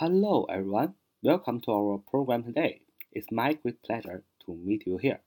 Hello, everyone. Welcome to our program today. It's my great pleasure to meet you here.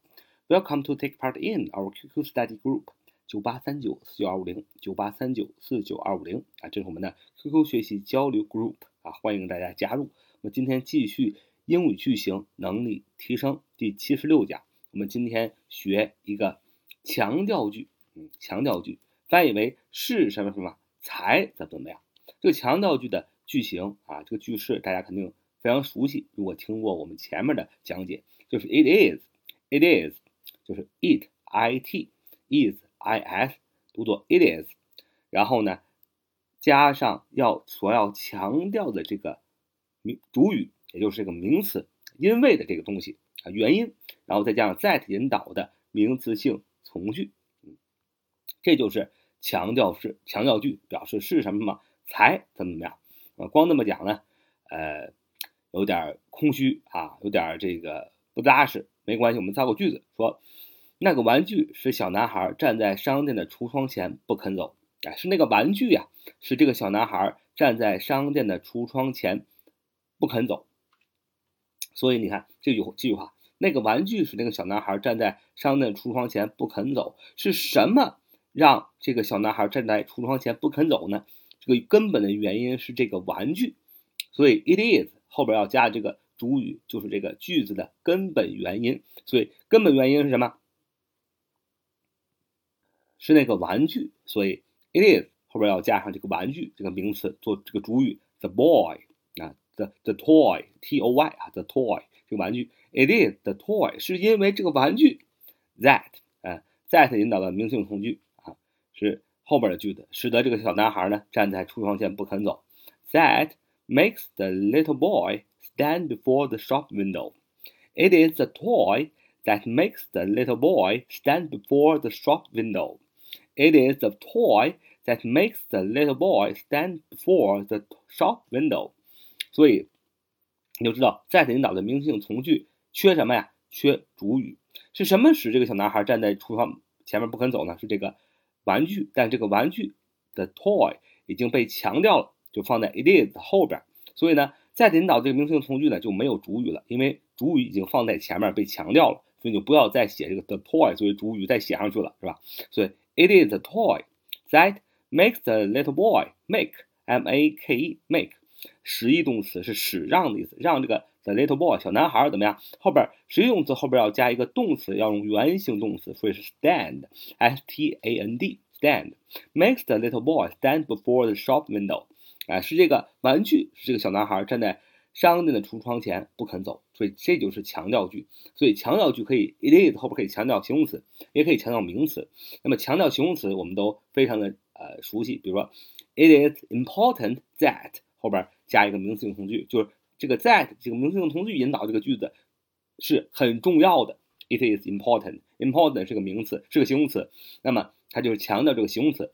Welcome to take part in our QQ study group 九八三九四九二五零九八三九四九二五零啊，这是我们的 QQ 学习交流 group 啊，欢迎大家加入。我们今天继续英语句型能力提升第七十六讲，我们今天学一个强调句，嗯，强调句翻译为是什么什么才怎么怎么样。这个强调句的句型啊，这个句式大家肯定非常熟悉。如果听过我们前面的讲解，就是 it is，it is，就是 it i t is i s 读作 it is，然后呢，加上要所要强调的这个名主语，也就是这个名词，因为的这个东西啊，原因，然后再加上 that 引导的名词性从句，嗯，这就是强调式强调句，表示是什么嘛，才怎么怎么样。光那么讲呢，呃，有点空虚啊，有点这个不扎实。没关系，我们造个句子，说那个玩具使小男孩站在商店的橱窗前不肯走。哎，是那个玩具呀，是这个小男孩站在商店的橱窗前不肯走。所以你看这句这句话，那个玩具使那个小男孩站在商店橱窗前不肯走，是什么让这个小男孩站在橱窗前不肯走呢？这个根本的原因是这个玩具，所以 it is 后边要加这个主语，就是这个句子的根本原因。所以根本原因是什么？是那个玩具。所以 it is 后边要加上这个玩具这个名词做这个主语，the boy 啊，the the toy t o y 啊，the toy 这个玩具，it is the toy 是因为这个玩具 that 啊 that 引导的名词性从句啊是。后边的句子使得这个小男孩呢站在橱窗前不肯走。That makes the little boy stand before the shop window. It is the toy that makes the little boy stand before the shop window. It is the toy that makes the little boy stand before the shop window. 所以你就知道，that 引导的名词性从句缺什么呀？缺主语。是什么使这个小男孩站在橱窗前面不肯走呢？是这个。 玩具，但这个玩具的 toy 已经被强调了，就放在 it is 后边。所以呢，再引导这个名词性从句呢就没有主语了，因为主语已经放在前面被强调了，所以就不要再写这个 the toy 作为主语再写上去了，是吧？所以 it is the toy that makes the little boy make m a k e make 实义动词是使让的意思，让这个 the little boy 小男孩怎么样？后边实义动词后边要加一个动词，要用原形动词，所以是 stand s t a n d stand makes the little boy stand before the shop window，哎，是这个玩具，是这个小男孩站在商店的橱窗前不肯走，所以这就是强调句。所以强调句可以 it is 后边可以强调形容词，也可以强调名词。那么强调形容词我们都非常的呃熟悉，比如说 it is important that 后边加一个名词性从句，就是这个 that 这个名词性从句引导这个句子是很重要的。It is important，important 是个名词，是个形容词，那么它就是强调这个形容词。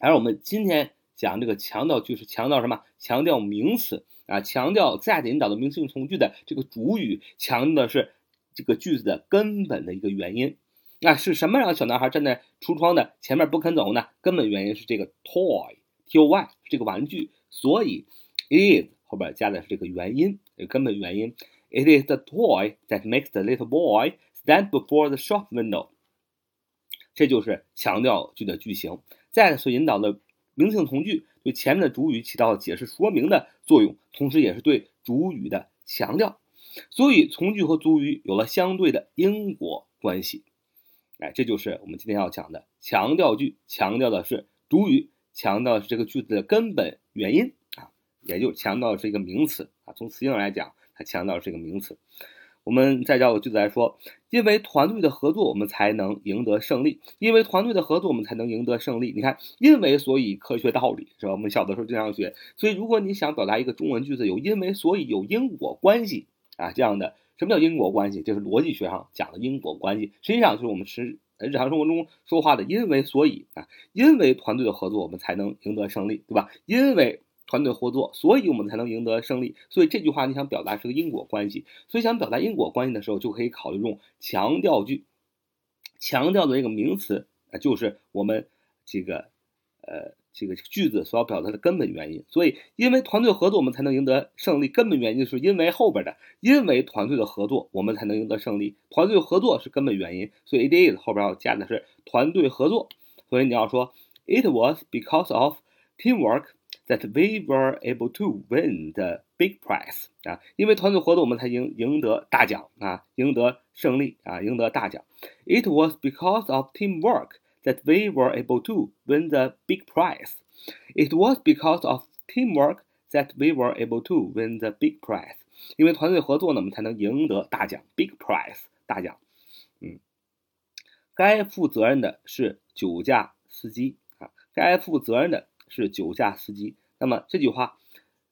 而我们今天讲这个强调句是强调什么？强调名词啊，强调 that 引导的名词性从句的这个主语，强调的是这个句子的根本的一个原因。那是什么让小男孩站在橱窗的前面不肯走呢？根本原因是这个 toy，t o y 这个玩具。所以 it is 后边加的是这个原因，根本原因。It is the toy that makes the little boy stand before the shop window。这就是强调句的句型。，that 所引导的名词性从句对前面的主语起到解释说明的作用，同时也是对主语的强调。所以从句和主语有了相对的因果关系。哎，这就是我们今天要讲的强调句，强调的是主语。强调的是这个句子的根本原因，也就强调的是一个名词啊。从词性上来讲，它强调的是一个名词。我们再找个句子来说，因为团队的合作，我们才能赢得胜利。因为团队的合作，我们才能赢得胜利。你看，因为所以科学道理是吧？我们小的时候经常学。所以，如果你想表达一个中文句子有因为所以有因果关系啊这样的，什么叫因果关系？就是逻辑学上讲的因果关系，实际上就是我们是。日常生活中说话的，因为所以啊，因为团队的合作，我们才能赢得胜利，对吧？因为团队合作，所以我们才能赢得胜利。所以这句话你想表达是个因果关系，所以想表达因果关系的时候，就可以考虑用强调句。强调的这个名词啊，就是我们这个呃这个句子所要表达的根本原因。所以，因为团队合作，我们才能赢得胜利。根本原因是因为后边的，因为团队的合作，我们才能赢得胜利。团队合作是根本原因，所以 it is 后边要加的是团队合作。所以你要说，it was because of teamwork that we were able to win the big prize 啊，因为团队合作，我们才赢赢得大奖啊，赢得胜利啊，赢得大奖。It was because of teamwork that we were able to win the big prize. It was because of teamwork that we were able to win the big prize. 因为团队合作呢，我们才能赢得大奖，big prize 大奖。嗯，该负责任的是酒驾司机啊，该负责任的 是酒驾司机。那么这句话，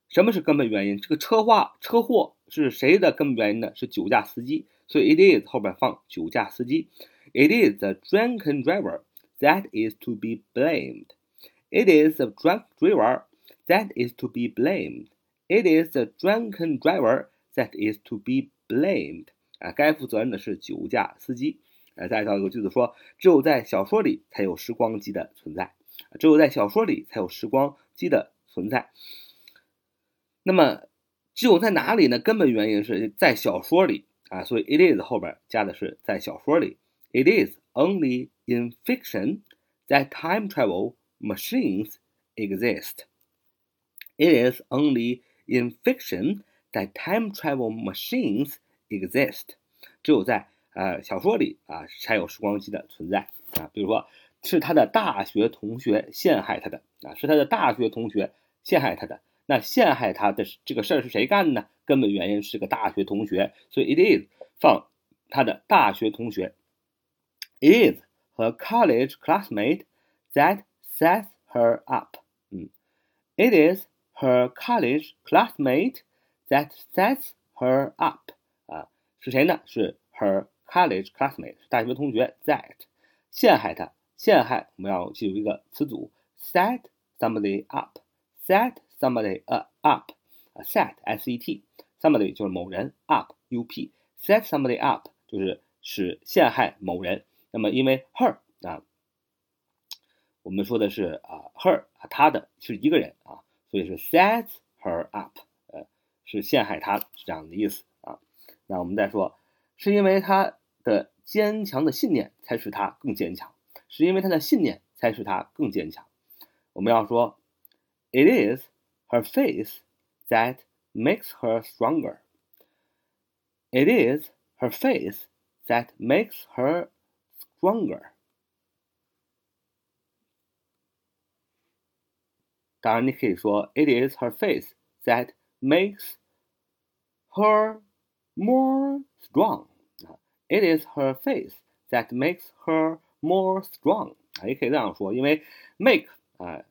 什么是根本原因？这个车祸车祸是谁的根本原因呢？是酒驾司机。所以 it is 后边放酒驾司机。It is the drunken driver that is to be blamed. It is the drunk driver that is to be blamed. It is the drunken driver that is to be blamed. 啊，该负责任的是酒驾司机。呃，再造一个句子说，只有在小说里才有时光机的存在，只有在小说里才有时光机的存在。那么，只有在哪里呢？根本原因是在小说里啊，所以 it is 后边加的是在小说里。It is only in fiction that time travel machines exist. It is only in fiction that time travel machines exist. 只有在呃小说里啊才有时光机的存在啊。比如说，是他的大学同学陷害他的啊，是他的大学同学陷害他的。那陷害他的这个事儿是谁干的呢？根本原因是个大学同学，所以 it is 放他的大学同学。Is her college classmate that sets her up. 嗯 It is her college classmate that sets her up. 啊，是谁呢？是 her college classmate，大学同学 that 陷害她，陷害我们要记住一个词组。Set somebody up，set somebody a up，啊 set s e t. Somebody 就是某人。Up u p. Set somebody up 就是使陷害某人。那么，因为 her 啊，我们说的是啊，her 啊，她的是一个人啊，所以是 sets her up，呃，是陷害她，是这样的意思啊。那我们再说，是因为她的坚强的信念才使她更坚强，是因为她的信念才使她更坚强。我们要说，it is her faith that makes her stronger. It is her faith that makes her stronger。当然，你可以说，It is her faith that makes her more strong。啊，It is her faith that makes her more strong。啊，也可以这样说，因为 make 啊，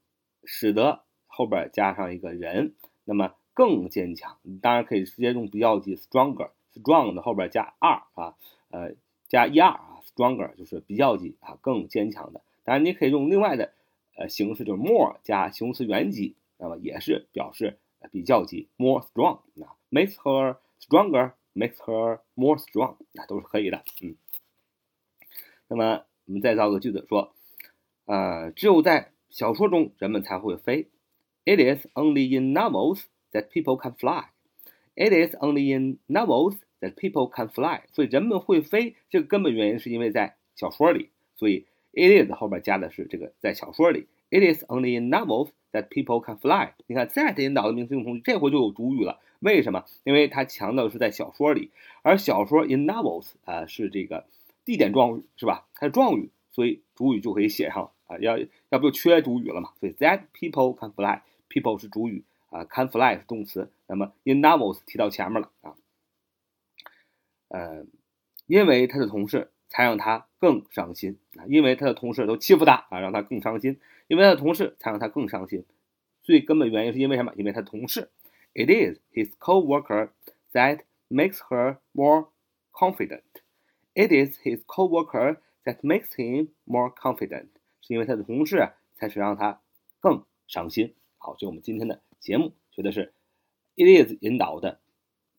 使得后边加上一个人，那么更坚强。当然可以直接用比较级 stronger，strong 的后边加 r 啊，呃，加 er 啊。Stronger 就是比较级啊，更坚强的。当然，你可以用另外的呃形式，就是 more 加形容词原级，那么也是表示比较级，more strong 啊，makes her stronger，makes her more strong 啊，都是可以的。嗯，那么我们再造个句子说，呃，只有在小说中人们才会飞。It is only in novels that people can fly. It is only in novels. That people can fly，所以人们会飞，这个根本原因是因为在小说里，所以 it is 后边加的是这个在小说里。It is only in novels that people can fly。你看 that 引导的名词用从句，这回就有主语了。为什么？因为它强调的是在小说里，而小说 in novels 啊是这个地点状语是吧？它是状语，所以主语就可以写上啊。要要不就缺主语了嘛？所以 that people can fly，people 是主语啊，can fly 是动词，那么 in novels 提到前面了啊。呃，因为他的同事才让他更伤心啊！因为他的同事都欺负他啊，让他更伤心。因为他的同事才让他更伤心。最根本原因是因为什么？因为他的同事。It is his co-worker that makes her more confident. It is his co-worker that makes him more confident. 是因为他的同事才是让他更伤心。好，这是我们今天的节目，学的是 it is 引导的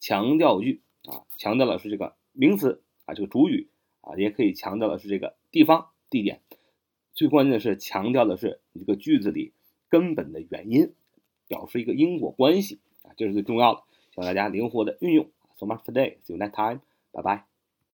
强调句。啊，强调的是这个名词啊，这个主语啊，也可以强调的是这个地方、地点。最关键的是强调的是你这个句子里根本的原因，表示一个因果关系啊，这是最重要的，希望大家灵活的运用。So much today. See you next time. Bye bye.